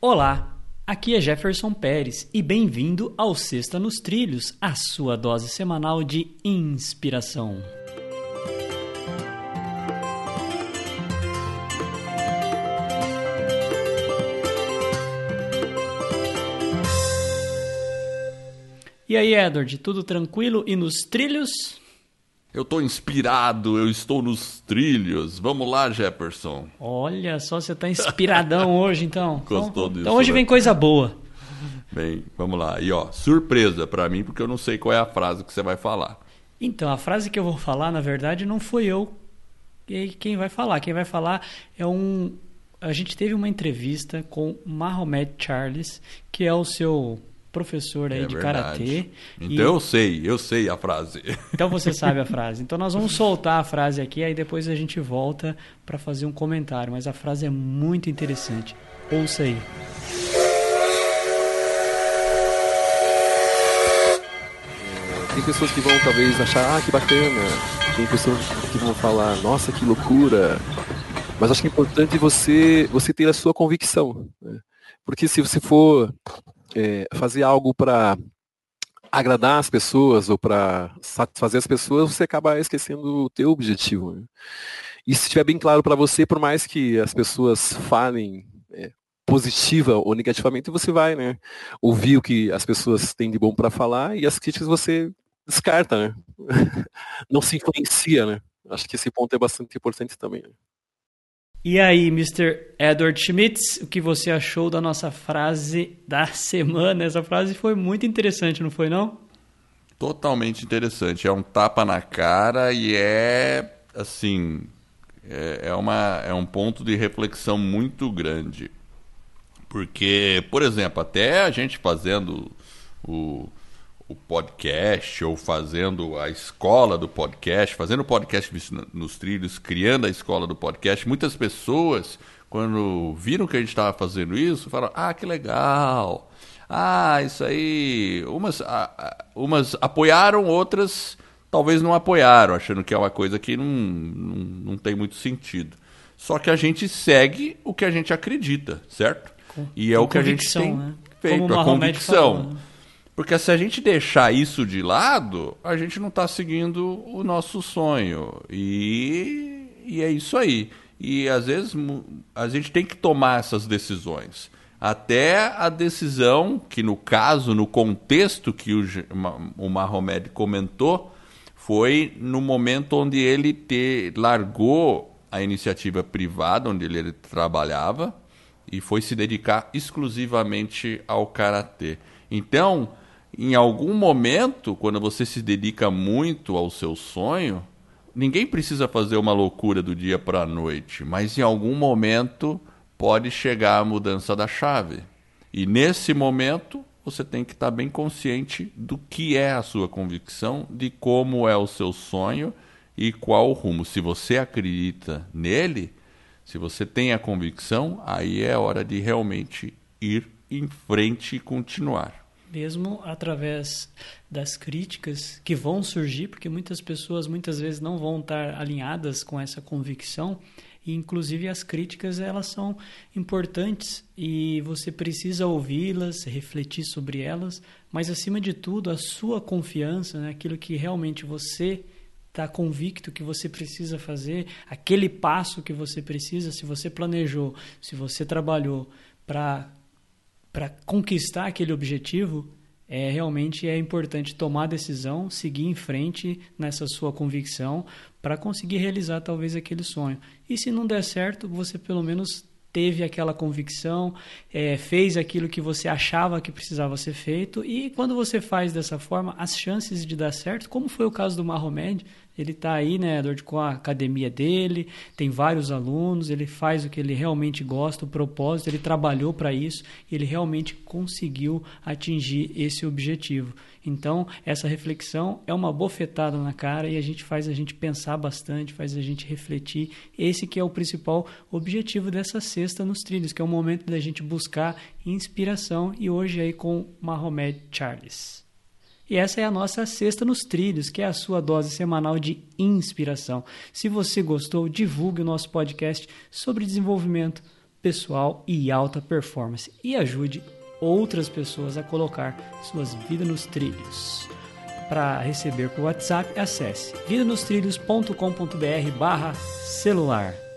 Olá, aqui é Jefferson Pérez e bem-vindo ao Sexta nos Trilhos, a sua dose semanal de inspiração. E aí, Edward, tudo tranquilo e nos trilhos? Eu tô inspirado, eu estou nos trilhos. Vamos lá, Jefferson. Olha só, você tá inspiradão hoje, então. Gostou então, disso, Então hoje né? vem coisa boa. Bem, vamos lá. E ó, surpresa pra mim, porque eu não sei qual é a frase que você vai falar. Então, a frase que eu vou falar, na verdade, não foi eu que- quem vai falar. Quem vai falar é um. A gente teve uma entrevista com Mahomet Charles, que é o seu professor aí é de karatê. Então E- eu sei, eu sei a frase. Então você sabe a frase. Então nós vamos soltar a frase aqui, aí depois a gente volta para fazer um comentário. Mas a frase é muito interessante. Ouça aí. Tem pessoas que vão talvez achar, ah, que bacana. Tem pessoas que vão falar, nossa, que loucura. Mas acho que é importante você, você ter a sua convicção. né? Porque se você for é, fazer algo para agradar as pessoas ou para satisfazer as pessoas, você acaba esquecendo o teu objetivo. né? E se estiver bem claro para você, por mais que as pessoas falem é, positiva ou negativamente, você vai, né? Ouvir o que as pessoas têm de bom para falar e as críticas você descarta, né? Não se influencia, né? Acho que esse ponto é bastante importante também. né? E aí, Mr. Edward Schmitz, o que você achou da nossa frase da semana? Essa frase foi muito interessante, não foi não? Totalmente interessante. É um tapa na cara e é assim. É, é uma, é um ponto de reflexão muito grande. Porque, por exemplo, até a gente fazendo o, o podcast ou fazendo a escola do podcast, fazendo o podcast nos trilhos, criando a escola do podcast, muitas pessoas, quando viram que a gente estava fazendo isso, falaram: ah, que legal. Ah, isso aí. Umas, ah, umas apoiaram, outras talvez não apoiaram, achando que é uma coisa que não, não, não tem muito sentido. Só que a gente segue o que a gente acredita, certo? e é com o que a gente tem né? feito, Como a Mahomet convicção. falou, né? Porque se a gente deixar isso de lado, a gente não está seguindo o nosso sonho. E, e é isso aí. E às vezes a gente tem que tomar essas decisões. Até a decisão, que no caso, no contexto que o, o Mahomed comentou, foi no momento onde ele te, largou a iniciativa privada, onde ele trabalhava, e foi se dedicar exclusivamente ao karatê. Então, em algum momento, quando você se dedica muito ao seu sonho, ninguém precisa fazer uma loucura do dia para a noite, mas em algum momento pode chegar a mudança da chave. E nesse momento, você tem que estar bem consciente do que é a sua convicção, de como é o seu sonho e qual o rumo. Se você acredita nele, se você tem a convicção, aí é hora de realmente ir em frente e continuar. Mesmo através das críticas que vão surgir, porque muitas pessoas muitas vezes não vão estar alinhadas com essa convicção, e inclusive as críticas elas são importantes e você precisa ouvi-las, refletir sobre elas, mas acima de tudo a sua confiança, né, aquilo que realmente você está convicto que você precisa fazer, aquele passo que você precisa, se você planejou, se você trabalhou para para conquistar aquele objetivo, é realmente é importante tomar a decisão, seguir em frente nessa sua convicção para conseguir realizar talvez aquele sonho. E se não der certo, você pelo menos teve aquela convicção, é, fez aquilo que você achava que precisava ser feito e quando você faz dessa forma, as chances de dar certo, como foi o caso do Mahomed, ele está aí, né, Edward, com a academia dele, tem vários alunos, ele faz o que ele realmente gosta, o propósito, ele trabalhou para isso, ele realmente conseguiu atingir esse objetivo. Então, essa reflexão é uma bofetada na cara e a gente faz a gente pensar bastante, faz a gente refletir. Esse que é o principal objetivo dessa sexta nos trilhos, que é o momento da gente buscar inspiração e hoje aí com Mahomet Charles. E essa é a nossa Sexta nos Trilhos, que é a sua dose semanal de inspiração. Se você gostou, divulgue o nosso podcast sobre desenvolvimento pessoal e alta performance e ajude outras pessoas a colocar suas vidas nos trilhos. Para receber por WhatsApp, acesse vidanostrilhos.com.br barra celular.